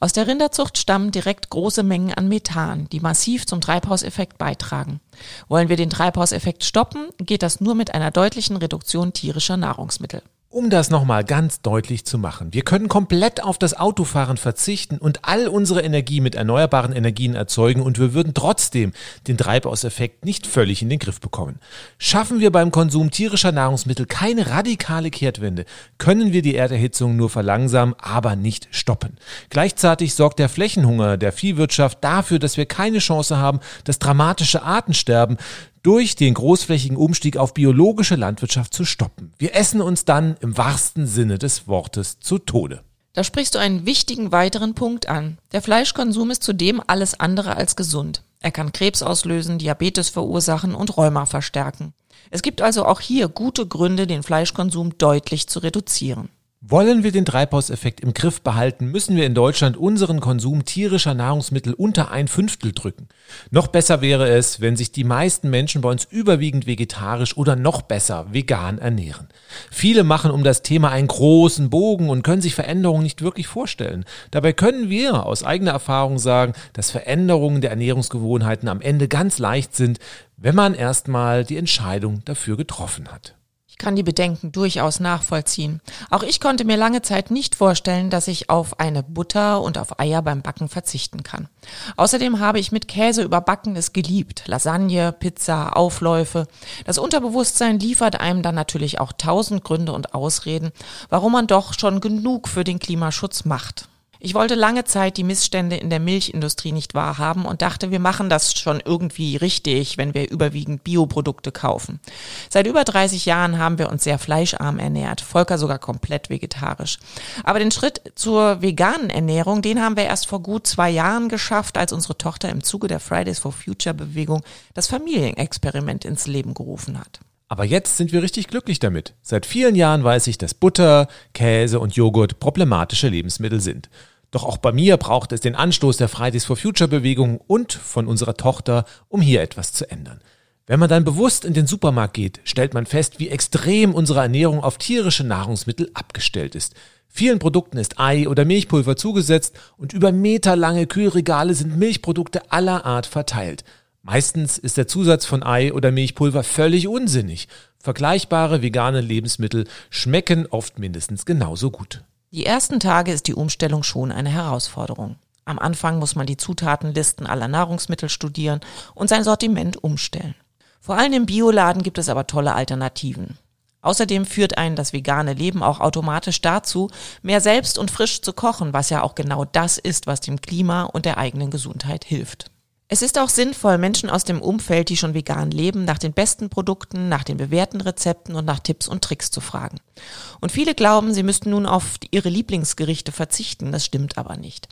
Aus der Rinderzucht stammen direkt große Mengen an Methan, die massiv zum Treibhauseffekt beitragen. Wollen wir den Treibhauseffekt stoppen, geht das nur mit einer deutlichen Reduktion tierischer Nahrungsmittel. Um das nochmal ganz deutlich zu machen, wir können komplett auf das Autofahren verzichten und all unsere Energie mit erneuerbaren Energien erzeugen und wir würden trotzdem den Treibhauseffekt nicht völlig in den Griff bekommen. Schaffen wir beim Konsum tierischer Nahrungsmittel keine radikale Kehrtwende, können wir die Erderhitzung nur verlangsamen, aber nicht stoppen. Gleichzeitig sorgt der Flächenhunger der Viehwirtschaft dafür, dass wir keine Chance haben, das dramatische Artensterben durch den großflächigen Umstieg auf biologische Landwirtschaft zu stoppen. Wir essen uns dann im wahrsten Sinne des Wortes zu Tode. Da sprichst du einen wichtigen weiteren Punkt an. Der Fleischkonsum ist zudem alles andere als gesund. Er kann Krebs auslösen, Diabetes verursachen und Rheuma verstärken. Es gibt also auch hier gute Gründe, den Fleischkonsum deutlich zu reduzieren. Wollen wir den Treibhauseffekt im Griff behalten, müssen wir in Deutschland unseren Konsum tierischer Nahrungsmittel unter ein Fünftel drücken. Noch besser wäre es, wenn sich die meisten Menschen bei uns überwiegend vegetarisch oder noch besser vegan ernähren. Viele machen um das Thema einen großen Bogen und können sich Veränderungen nicht wirklich vorstellen. Dabei können wir aus eigener Erfahrung sagen, dass Veränderungen der Ernährungsgewohnheiten am Ende ganz leicht sind, wenn man erstmal die Entscheidung dafür getroffen hat kann die Bedenken durchaus nachvollziehen. Auch ich konnte mir lange Zeit nicht vorstellen, dass ich auf eine Butter und auf Eier beim Backen verzichten kann. Außerdem habe ich mit Käse überbackenes geliebt. Lasagne, Pizza, Aufläufe. Das Unterbewusstsein liefert einem dann natürlich auch tausend Gründe und Ausreden, warum man doch schon genug für den Klimaschutz macht. Ich wollte lange Zeit die Missstände in der Milchindustrie nicht wahrhaben und dachte, wir machen das schon irgendwie richtig, wenn wir überwiegend Bioprodukte kaufen. Seit über 30 Jahren haben wir uns sehr fleischarm ernährt, Volker sogar komplett vegetarisch. Aber den Schritt zur veganen Ernährung, den haben wir erst vor gut zwei Jahren geschafft, als unsere Tochter im Zuge der Fridays for Future Bewegung das Familienexperiment ins Leben gerufen hat. Aber jetzt sind wir richtig glücklich damit. Seit vielen Jahren weiß ich, dass Butter, Käse und Joghurt problematische Lebensmittel sind. Doch auch bei mir braucht es den Anstoß der Fridays for Future Bewegung und von unserer Tochter, um hier etwas zu ändern. Wenn man dann bewusst in den Supermarkt geht, stellt man fest, wie extrem unsere Ernährung auf tierische Nahrungsmittel abgestellt ist. Vielen Produkten ist Ei oder Milchpulver zugesetzt und über meterlange Kühlregale sind Milchprodukte aller Art verteilt. Meistens ist der Zusatz von Ei oder Milchpulver völlig unsinnig. Vergleichbare vegane Lebensmittel schmecken oft mindestens genauso gut. Die ersten Tage ist die Umstellung schon eine Herausforderung. Am Anfang muss man die Zutatenlisten aller Nahrungsmittel studieren und sein Sortiment umstellen. Vor allem im Bioladen gibt es aber tolle Alternativen. Außerdem führt einen das vegane Leben auch automatisch dazu, mehr selbst und frisch zu kochen, was ja auch genau das ist, was dem Klima und der eigenen Gesundheit hilft. Es ist auch sinnvoll, Menschen aus dem Umfeld, die schon vegan leben, nach den besten Produkten, nach den bewährten Rezepten und nach Tipps und Tricks zu fragen. Und viele glauben, sie müssten nun auf ihre Lieblingsgerichte verzichten. Das stimmt aber nicht.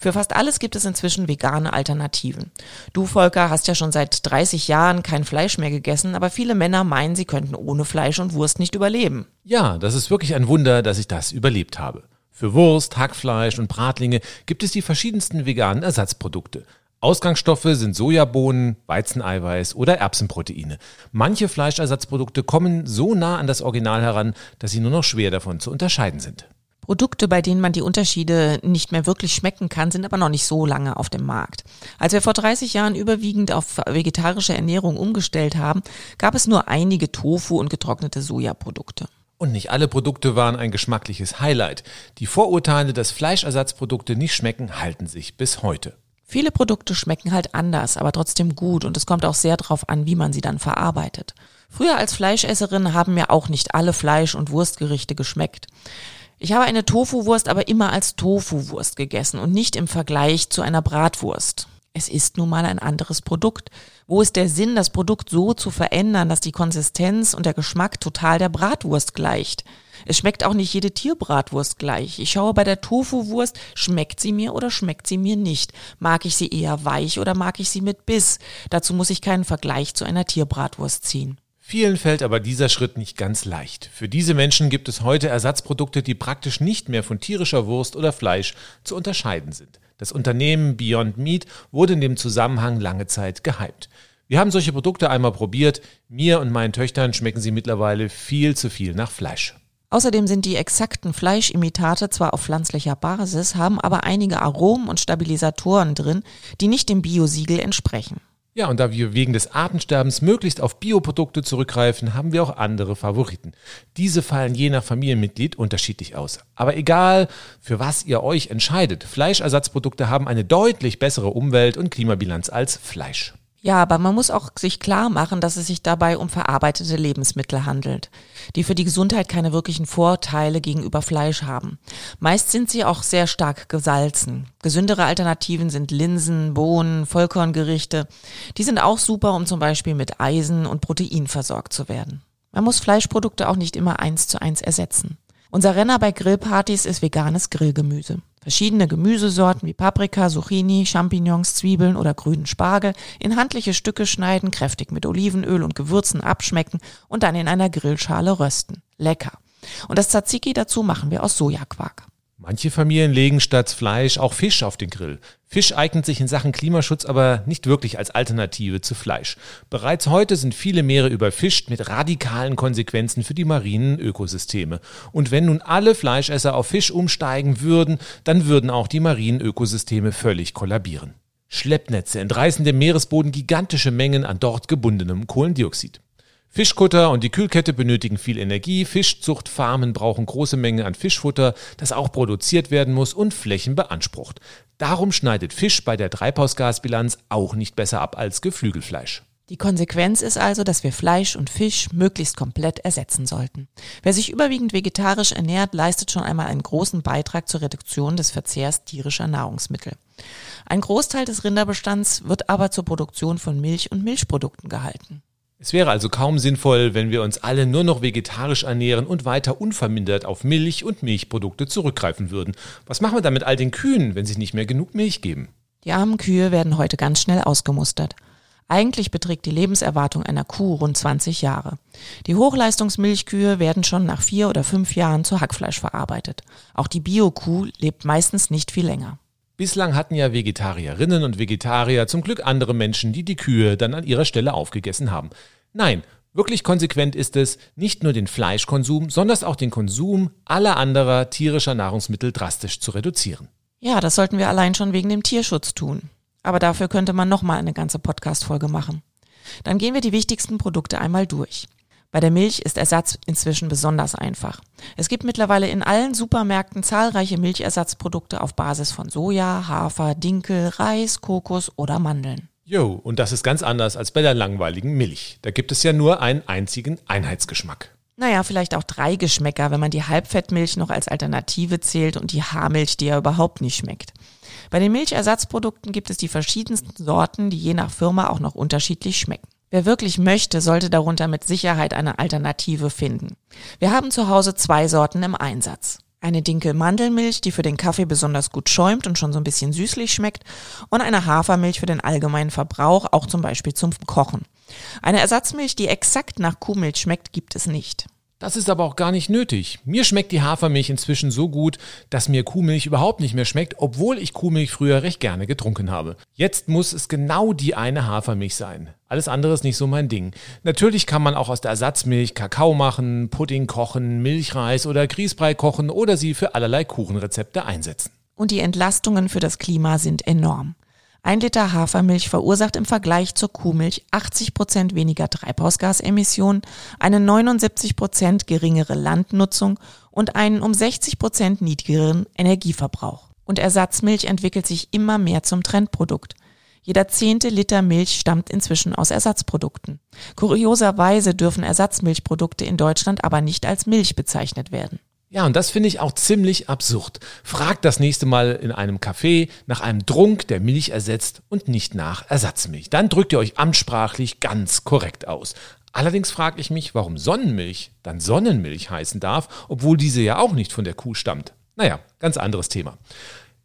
Für fast alles gibt es inzwischen vegane Alternativen. Du, Volker, hast ja schon seit 30 Jahren kein Fleisch mehr gegessen, aber viele Männer meinen, sie könnten ohne Fleisch und Wurst nicht überleben. Ja, das ist wirklich ein Wunder, dass ich das überlebt habe. Für Wurst, Hackfleisch und Bratlinge gibt es die verschiedensten veganen Ersatzprodukte. Ausgangsstoffe sind Sojabohnen, Weizeneiweiß oder Erbsenproteine. Manche Fleischersatzprodukte kommen so nah an das Original heran, dass sie nur noch schwer davon zu unterscheiden sind. Produkte, bei denen man die Unterschiede nicht mehr wirklich schmecken kann, sind aber noch nicht so lange auf dem Markt. Als wir vor 30 Jahren überwiegend auf vegetarische Ernährung umgestellt haben, gab es nur einige Tofu und getrocknete Sojaprodukte. Und nicht alle Produkte waren ein geschmackliches Highlight. Die Vorurteile, dass Fleischersatzprodukte nicht schmecken, halten sich bis heute. Viele Produkte schmecken halt anders, aber trotzdem gut und es kommt auch sehr darauf an, wie man sie dann verarbeitet. Früher als Fleischesserin haben mir auch nicht alle Fleisch- und Wurstgerichte geschmeckt. Ich habe eine Tofu-Wurst aber immer als Tofu-Wurst gegessen und nicht im Vergleich zu einer Bratwurst. Es ist nun mal ein anderes Produkt. Wo ist der Sinn, das Produkt so zu verändern, dass die Konsistenz und der Geschmack total der Bratwurst gleicht? Es schmeckt auch nicht jede Tierbratwurst gleich. Ich schaue bei der Tofu-Wurst, schmeckt sie mir oder schmeckt sie mir nicht? Mag ich sie eher weich oder mag ich sie mit Biss? Dazu muss ich keinen Vergleich zu einer Tierbratwurst ziehen. Vielen fällt aber dieser Schritt nicht ganz leicht. Für diese Menschen gibt es heute Ersatzprodukte, die praktisch nicht mehr von tierischer Wurst oder Fleisch zu unterscheiden sind. Das Unternehmen Beyond Meat wurde in dem Zusammenhang lange Zeit gehypt. Wir haben solche Produkte einmal probiert. Mir und meinen Töchtern schmecken sie mittlerweile viel zu viel nach Fleisch. Außerdem sind die exakten Fleischimitate zwar auf pflanzlicher Basis, haben aber einige Aromen und Stabilisatoren drin, die nicht dem Biosiegel entsprechen. Ja, und da wir wegen des Artensterbens möglichst auf Bioprodukte zurückgreifen, haben wir auch andere Favoriten. Diese fallen je nach Familienmitglied unterschiedlich aus. Aber egal, für was ihr euch entscheidet, Fleischersatzprodukte haben eine deutlich bessere Umwelt- und Klimabilanz als Fleisch. Ja, aber man muss auch sich klar machen, dass es sich dabei um verarbeitete Lebensmittel handelt, die für die Gesundheit keine wirklichen Vorteile gegenüber Fleisch haben. Meist sind sie auch sehr stark gesalzen. Gesündere Alternativen sind Linsen, Bohnen, Vollkorngerichte. Die sind auch super, um zum Beispiel mit Eisen und Protein versorgt zu werden. Man muss Fleischprodukte auch nicht immer eins zu eins ersetzen. Unser Renner bei Grillpartys ist veganes Grillgemüse. Verschiedene Gemüsesorten wie Paprika, Zucchini, Champignons, Zwiebeln oder grünen Spargel in handliche Stücke schneiden, kräftig mit Olivenöl und Gewürzen abschmecken und dann in einer Grillschale rösten. Lecker. Und das Tzatziki dazu machen wir aus Sojaquark. Manche Familien legen statt Fleisch auch Fisch auf den Grill. Fisch eignet sich in Sachen Klimaschutz aber nicht wirklich als Alternative zu Fleisch. Bereits heute sind viele Meere überfischt mit radikalen Konsequenzen für die marinen Ökosysteme. Und wenn nun alle Fleischesser auf Fisch umsteigen würden, dann würden auch die marinen Ökosysteme völlig kollabieren. Schleppnetze entreißen dem Meeresboden gigantische Mengen an dort gebundenem Kohlendioxid. Fischkutter und die Kühlkette benötigen viel Energie, Fischzuchtfarmen brauchen große Mengen an Fischfutter, das auch produziert werden muss und Flächen beansprucht. Darum schneidet Fisch bei der Treibhausgasbilanz auch nicht besser ab als Geflügelfleisch. Die Konsequenz ist also, dass wir Fleisch und Fisch möglichst komplett ersetzen sollten. Wer sich überwiegend vegetarisch ernährt, leistet schon einmal einen großen Beitrag zur Reduktion des Verzehrs tierischer Nahrungsmittel. Ein Großteil des Rinderbestands wird aber zur Produktion von Milch und Milchprodukten gehalten. Es wäre also kaum sinnvoll, wenn wir uns alle nur noch vegetarisch ernähren und weiter unvermindert auf Milch und Milchprodukte zurückgreifen würden. Was machen wir dann mit all den Kühen, wenn sie nicht mehr genug Milch geben? Die armen Kühe werden heute ganz schnell ausgemustert. Eigentlich beträgt die Lebenserwartung einer Kuh rund 20 Jahre. Die Hochleistungsmilchkühe werden schon nach vier oder fünf Jahren zu Hackfleisch verarbeitet. Auch die Bio-Kuh lebt meistens nicht viel länger. Bislang hatten ja Vegetarierinnen und Vegetarier zum Glück andere Menschen, die die Kühe dann an ihrer Stelle aufgegessen haben. Nein, wirklich konsequent ist es, nicht nur den Fleischkonsum, sondern auch den Konsum aller anderer tierischer Nahrungsmittel drastisch zu reduzieren. Ja, das sollten wir allein schon wegen dem Tierschutz tun. Aber dafür könnte man nochmal eine ganze Podcast-Folge machen. Dann gehen wir die wichtigsten Produkte einmal durch. Bei der Milch ist Ersatz inzwischen besonders einfach. Es gibt mittlerweile in allen Supermärkten zahlreiche Milchersatzprodukte auf Basis von Soja, Hafer, Dinkel, Reis, Kokos oder Mandeln. Jo, und das ist ganz anders als bei der langweiligen Milch. Da gibt es ja nur einen einzigen Einheitsgeschmack. Naja, vielleicht auch drei Geschmäcker, wenn man die Halbfettmilch noch als Alternative zählt und die Haarmilch, die ja überhaupt nicht schmeckt. Bei den Milchersatzprodukten gibt es die verschiedensten Sorten, die je nach Firma auch noch unterschiedlich schmecken. Wer wirklich möchte, sollte darunter mit Sicherheit eine Alternative finden. Wir haben zu Hause zwei Sorten im Einsatz. Eine Dinkel-Mandelmilch, die für den Kaffee besonders gut schäumt und schon so ein bisschen süßlich schmeckt, und eine Hafermilch für den allgemeinen Verbrauch, auch zum Beispiel zum Kochen. Eine Ersatzmilch, die exakt nach Kuhmilch schmeckt, gibt es nicht. Das ist aber auch gar nicht nötig. Mir schmeckt die Hafermilch inzwischen so gut, dass mir Kuhmilch überhaupt nicht mehr schmeckt, obwohl ich Kuhmilch früher recht gerne getrunken habe. Jetzt muss es genau die eine Hafermilch sein. Alles andere ist nicht so mein Ding. Natürlich kann man auch aus der Ersatzmilch Kakao machen, Pudding kochen, Milchreis oder Grießbrei kochen oder sie für allerlei Kuchenrezepte einsetzen. Und die Entlastungen für das Klima sind enorm. Ein Liter Hafermilch verursacht im Vergleich zur Kuhmilch 80 Prozent weniger Treibhausgasemissionen, eine 79 Prozent geringere Landnutzung und einen um 60 Prozent niedrigeren Energieverbrauch. Und Ersatzmilch entwickelt sich immer mehr zum Trendprodukt. Jeder zehnte Liter Milch stammt inzwischen aus Ersatzprodukten. Kurioserweise dürfen Ersatzmilchprodukte in Deutschland aber nicht als Milch bezeichnet werden. Ja, und das finde ich auch ziemlich absurd. Fragt das nächste Mal in einem Café nach einem Trunk, der Milch ersetzt und nicht nach Ersatzmilch. Dann drückt ihr euch amtssprachlich ganz korrekt aus. Allerdings frage ich mich, warum Sonnenmilch dann Sonnenmilch heißen darf, obwohl diese ja auch nicht von der Kuh stammt. Naja, ganz anderes Thema.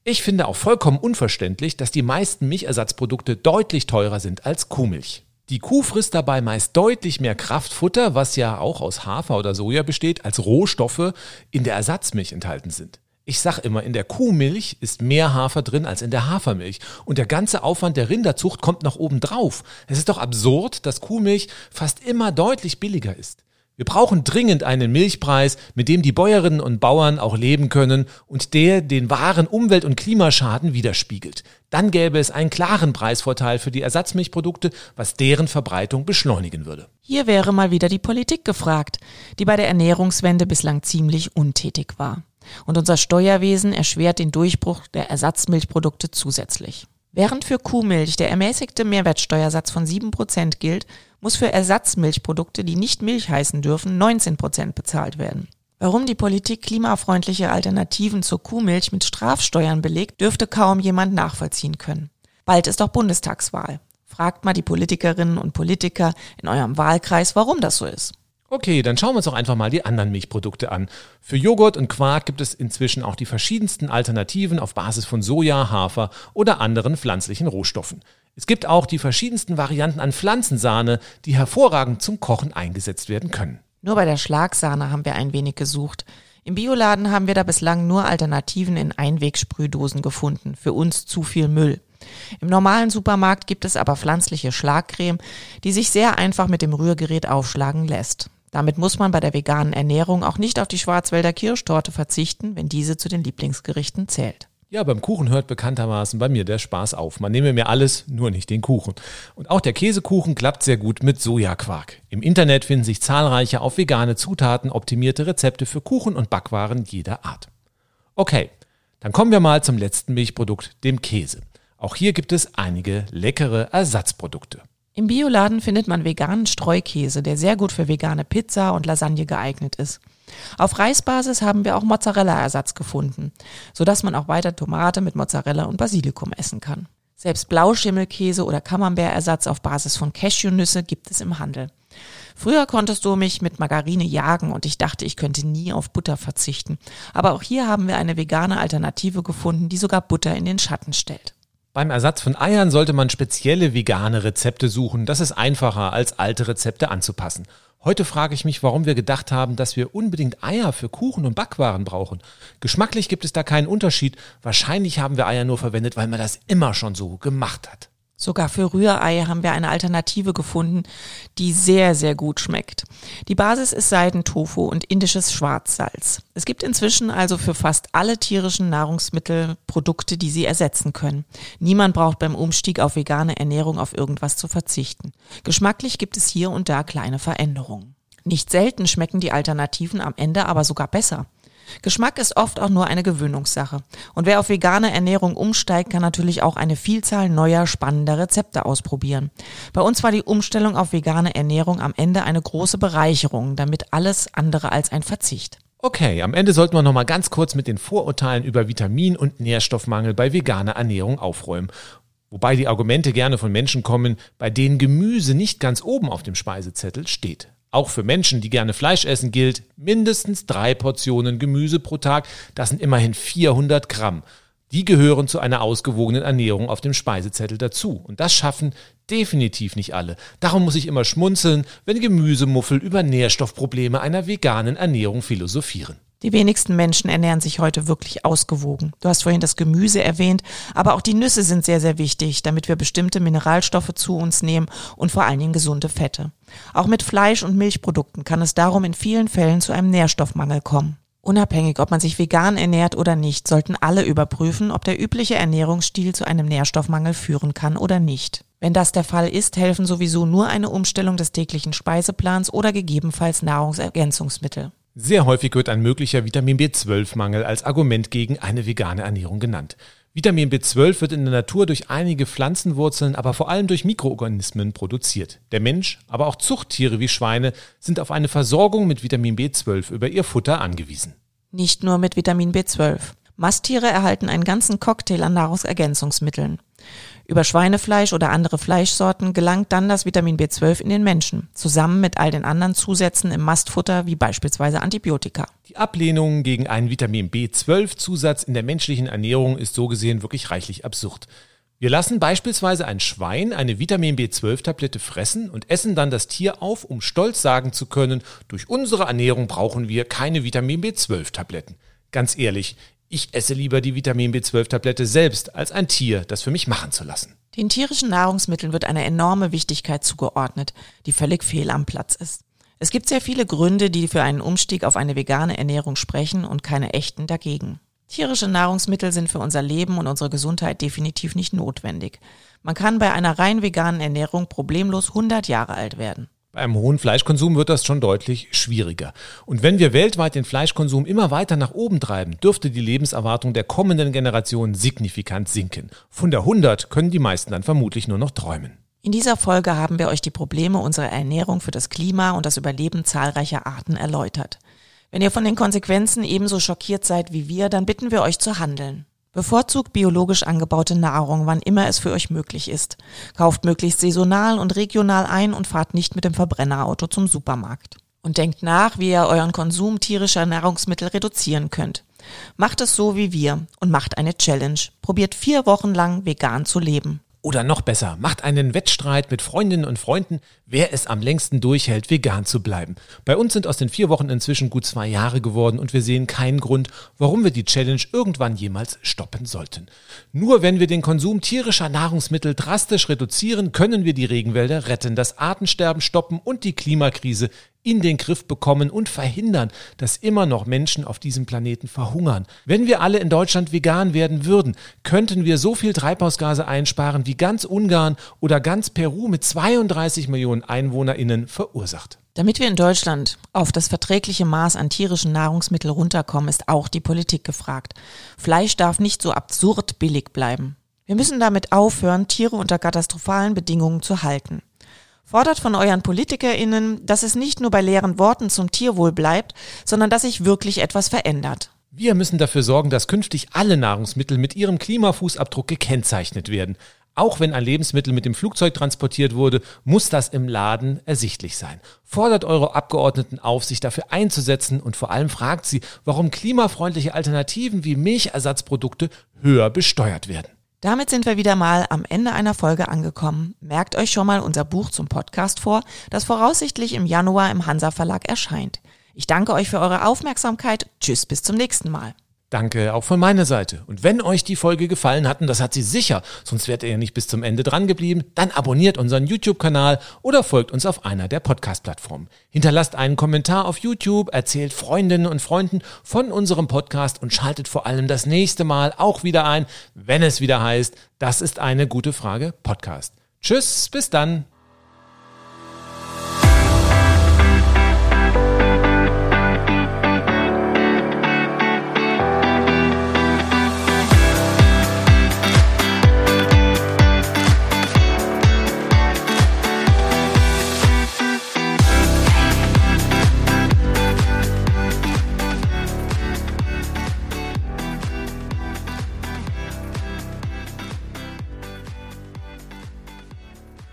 Ich finde auch vollkommen unverständlich, dass die meisten Milchersatzprodukte deutlich teurer sind als Kuhmilch. Die Kuh frisst dabei meist deutlich mehr Kraftfutter, was ja auch aus Hafer oder Soja besteht, als Rohstoffe in der Ersatzmilch enthalten sind. Ich sag immer, in der Kuhmilch ist mehr Hafer drin als in der Hafermilch. Und der ganze Aufwand der Rinderzucht kommt noch oben drauf. Es ist doch absurd, dass Kuhmilch fast immer deutlich billiger ist. Wir brauchen dringend einen Milchpreis, mit dem die Bäuerinnen und Bauern auch leben können und der den wahren Umwelt- und Klimaschaden widerspiegelt. Dann gäbe es einen klaren Preisvorteil für die Ersatzmilchprodukte, was deren Verbreitung beschleunigen würde. Hier wäre mal wieder die Politik gefragt, die bei der Ernährungswende bislang ziemlich untätig war. Und unser Steuerwesen erschwert den Durchbruch der Ersatzmilchprodukte zusätzlich. Während für Kuhmilch der ermäßigte Mehrwertsteuersatz von 7% gilt, muss für Ersatzmilchprodukte, die nicht Milch heißen dürfen, 19% bezahlt werden. Warum die Politik klimafreundliche Alternativen zur Kuhmilch mit Strafsteuern belegt, dürfte kaum jemand nachvollziehen können. Bald ist doch Bundestagswahl. Fragt mal die Politikerinnen und Politiker in eurem Wahlkreis, warum das so ist. Okay, dann schauen wir uns doch einfach mal die anderen Milchprodukte an. Für Joghurt und Quark gibt es inzwischen auch die verschiedensten Alternativen auf Basis von Soja, Hafer oder anderen pflanzlichen Rohstoffen. Es gibt auch die verschiedensten Varianten an Pflanzensahne, die hervorragend zum Kochen eingesetzt werden können. Nur bei der Schlagsahne haben wir ein wenig gesucht. Im Bioladen haben wir da bislang nur Alternativen in Einwegsprühdosen gefunden. Für uns zu viel Müll. Im normalen Supermarkt gibt es aber pflanzliche Schlagcreme, die sich sehr einfach mit dem Rührgerät aufschlagen lässt. Damit muss man bei der veganen Ernährung auch nicht auf die Schwarzwälder Kirschtorte verzichten, wenn diese zu den Lieblingsgerichten zählt. Ja, beim Kuchen hört bekanntermaßen bei mir der Spaß auf. Man nehme mir alles, nur nicht den Kuchen. Und auch der Käsekuchen klappt sehr gut mit Sojaquark. Im Internet finden sich zahlreiche auf vegane Zutaten optimierte Rezepte für Kuchen und Backwaren jeder Art. Okay, dann kommen wir mal zum letzten Milchprodukt, dem Käse. Auch hier gibt es einige leckere Ersatzprodukte. Im Bioladen findet man veganen Streukäse, der sehr gut für vegane Pizza und Lasagne geeignet ist. Auf Reisbasis haben wir auch Mozzarella-Ersatz gefunden, sodass man auch weiter Tomate mit Mozzarella und Basilikum essen kann. Selbst Blauschimmelkäse oder Camembert-Ersatz auf Basis von Cashewnüsse gibt es im Handel. Früher konntest du mich mit Margarine jagen und ich dachte, ich könnte nie auf Butter verzichten. Aber auch hier haben wir eine vegane Alternative gefunden, die sogar Butter in den Schatten stellt. Beim Ersatz von Eiern sollte man spezielle vegane Rezepte suchen. Das ist einfacher, als alte Rezepte anzupassen. Heute frage ich mich, warum wir gedacht haben, dass wir unbedingt Eier für Kuchen und Backwaren brauchen. Geschmacklich gibt es da keinen Unterschied. Wahrscheinlich haben wir Eier nur verwendet, weil man das immer schon so gemacht hat. Sogar für Rührei haben wir eine Alternative gefunden, die sehr, sehr gut schmeckt. Die Basis ist Seidentofu und indisches Schwarzsalz. Es gibt inzwischen also für fast alle tierischen Nahrungsmittel Produkte, die sie ersetzen können. Niemand braucht beim Umstieg auf vegane Ernährung auf irgendwas zu verzichten. Geschmacklich gibt es hier und da kleine Veränderungen. Nicht selten schmecken die Alternativen am Ende aber sogar besser. Geschmack ist oft auch nur eine Gewöhnungssache. Und wer auf vegane Ernährung umsteigt, kann natürlich auch eine Vielzahl neuer, spannender Rezepte ausprobieren. Bei uns war die Umstellung auf vegane Ernährung am Ende eine große Bereicherung, damit alles andere als ein Verzicht. Okay, am Ende sollten wir noch mal ganz kurz mit den Vorurteilen über Vitamin- und Nährstoffmangel bei veganer Ernährung aufräumen. Wobei die Argumente gerne von Menschen kommen, bei denen Gemüse nicht ganz oben auf dem Speisezettel steht. Auch für Menschen, die gerne Fleisch essen, gilt mindestens drei Portionen Gemüse pro Tag. Das sind immerhin 400 Gramm. Die gehören zu einer ausgewogenen Ernährung auf dem Speisezettel dazu. Und das schaffen definitiv nicht alle. Darum muss ich immer schmunzeln, wenn Gemüsemuffel über Nährstoffprobleme einer veganen Ernährung philosophieren. Die wenigsten Menschen ernähren sich heute wirklich ausgewogen. Du hast vorhin das Gemüse erwähnt, aber auch die Nüsse sind sehr, sehr wichtig, damit wir bestimmte Mineralstoffe zu uns nehmen und vor allen Dingen gesunde Fette. Auch mit Fleisch- und Milchprodukten kann es darum in vielen Fällen zu einem Nährstoffmangel kommen. Unabhängig, ob man sich vegan ernährt oder nicht, sollten alle überprüfen, ob der übliche Ernährungsstil zu einem Nährstoffmangel führen kann oder nicht. Wenn das der Fall ist, helfen sowieso nur eine Umstellung des täglichen Speiseplans oder gegebenenfalls Nahrungsergänzungsmittel. Sehr häufig wird ein möglicher Vitamin B12-Mangel als Argument gegen eine vegane Ernährung genannt. Vitamin B12 wird in der Natur durch einige Pflanzenwurzeln, aber vor allem durch Mikroorganismen produziert. Der Mensch, aber auch Zuchttiere wie Schweine sind auf eine Versorgung mit Vitamin B12 über ihr Futter angewiesen. Nicht nur mit Vitamin B12. Masttiere erhalten einen ganzen Cocktail an Nahrungsergänzungsmitteln. Über Schweinefleisch oder andere Fleischsorten gelangt dann das Vitamin B12 in den Menschen, zusammen mit all den anderen Zusätzen im Mastfutter wie beispielsweise Antibiotika. Die Ablehnung gegen einen Vitamin B12-Zusatz in der menschlichen Ernährung ist so gesehen wirklich reichlich absurd. Wir lassen beispielsweise ein Schwein eine Vitamin B12-Tablette fressen und essen dann das Tier auf, um stolz sagen zu können, durch unsere Ernährung brauchen wir keine Vitamin B12-Tabletten. Ganz ehrlich, ich esse lieber die Vitamin B12-Tablette selbst, als ein Tier, das für mich machen zu lassen. Den tierischen Nahrungsmitteln wird eine enorme Wichtigkeit zugeordnet, die völlig fehl am Platz ist. Es gibt sehr viele Gründe, die für einen Umstieg auf eine vegane Ernährung sprechen und keine echten dagegen. Tierische Nahrungsmittel sind für unser Leben und unsere Gesundheit definitiv nicht notwendig. Man kann bei einer rein veganen Ernährung problemlos 100 Jahre alt werden. Bei einem hohen Fleischkonsum wird das schon deutlich schwieriger. Und wenn wir weltweit den Fleischkonsum immer weiter nach oben treiben, dürfte die Lebenserwartung der kommenden Generationen signifikant sinken. Von der 100 können die meisten dann vermutlich nur noch träumen. In dieser Folge haben wir euch die Probleme unserer Ernährung für das Klima und das Überleben zahlreicher Arten erläutert. Wenn ihr von den Konsequenzen ebenso schockiert seid wie wir, dann bitten wir euch zu handeln. Bevorzugt biologisch angebaute Nahrung, wann immer es für euch möglich ist. Kauft möglichst saisonal und regional ein und fahrt nicht mit dem Verbrennerauto zum Supermarkt. Und denkt nach, wie ihr euren Konsum tierischer Nahrungsmittel reduzieren könnt. Macht es so wie wir und macht eine Challenge. Probiert vier Wochen lang vegan zu leben. Oder noch besser, macht einen Wettstreit mit Freundinnen und Freunden, wer es am längsten durchhält, vegan zu bleiben. Bei uns sind aus den vier Wochen inzwischen gut zwei Jahre geworden und wir sehen keinen Grund, warum wir die Challenge irgendwann jemals stoppen sollten. Nur wenn wir den Konsum tierischer Nahrungsmittel drastisch reduzieren, können wir die Regenwälder retten, das Artensterben stoppen und die Klimakrise in den Griff bekommen und verhindern, dass immer noch Menschen auf diesem Planeten verhungern. Wenn wir alle in Deutschland vegan werden würden, könnten wir so viel Treibhausgase einsparen, wie ganz Ungarn oder ganz Peru mit 32 Millionen EinwohnerInnen verursacht. Damit wir in Deutschland auf das verträgliche Maß an tierischen Nahrungsmitteln runterkommen, ist auch die Politik gefragt. Fleisch darf nicht so absurd billig bleiben. Wir müssen damit aufhören, Tiere unter katastrophalen Bedingungen zu halten. Fordert von euren PolitikerInnen, dass es nicht nur bei leeren Worten zum Tierwohl bleibt, sondern dass sich wirklich etwas verändert. Wir müssen dafür sorgen, dass künftig alle Nahrungsmittel mit ihrem Klimafußabdruck gekennzeichnet werden. Auch wenn ein Lebensmittel mit dem Flugzeug transportiert wurde, muss das im Laden ersichtlich sein. Fordert eure Abgeordneten auf, sich dafür einzusetzen und vor allem fragt sie, warum klimafreundliche Alternativen wie Milchersatzprodukte höher besteuert werden. Damit sind wir wieder mal am Ende einer Folge angekommen. Merkt euch schon mal unser Buch zum Podcast vor, das voraussichtlich im Januar im Hansa Verlag erscheint. Ich danke euch für eure Aufmerksamkeit. Tschüss, bis zum nächsten Mal. Danke auch von meiner Seite. Und wenn euch die Folge gefallen hat, und das hat sie sicher, sonst wärt ihr ja nicht bis zum Ende dran geblieben, dann abonniert unseren YouTube-Kanal oder folgt uns auf einer der Podcast-Plattformen. Hinterlasst einen Kommentar auf YouTube, erzählt Freundinnen und Freunden von unserem Podcast und schaltet vor allem das nächste Mal auch wieder ein, wenn es wieder heißt, das ist eine gute Frage Podcast. Tschüss, bis dann.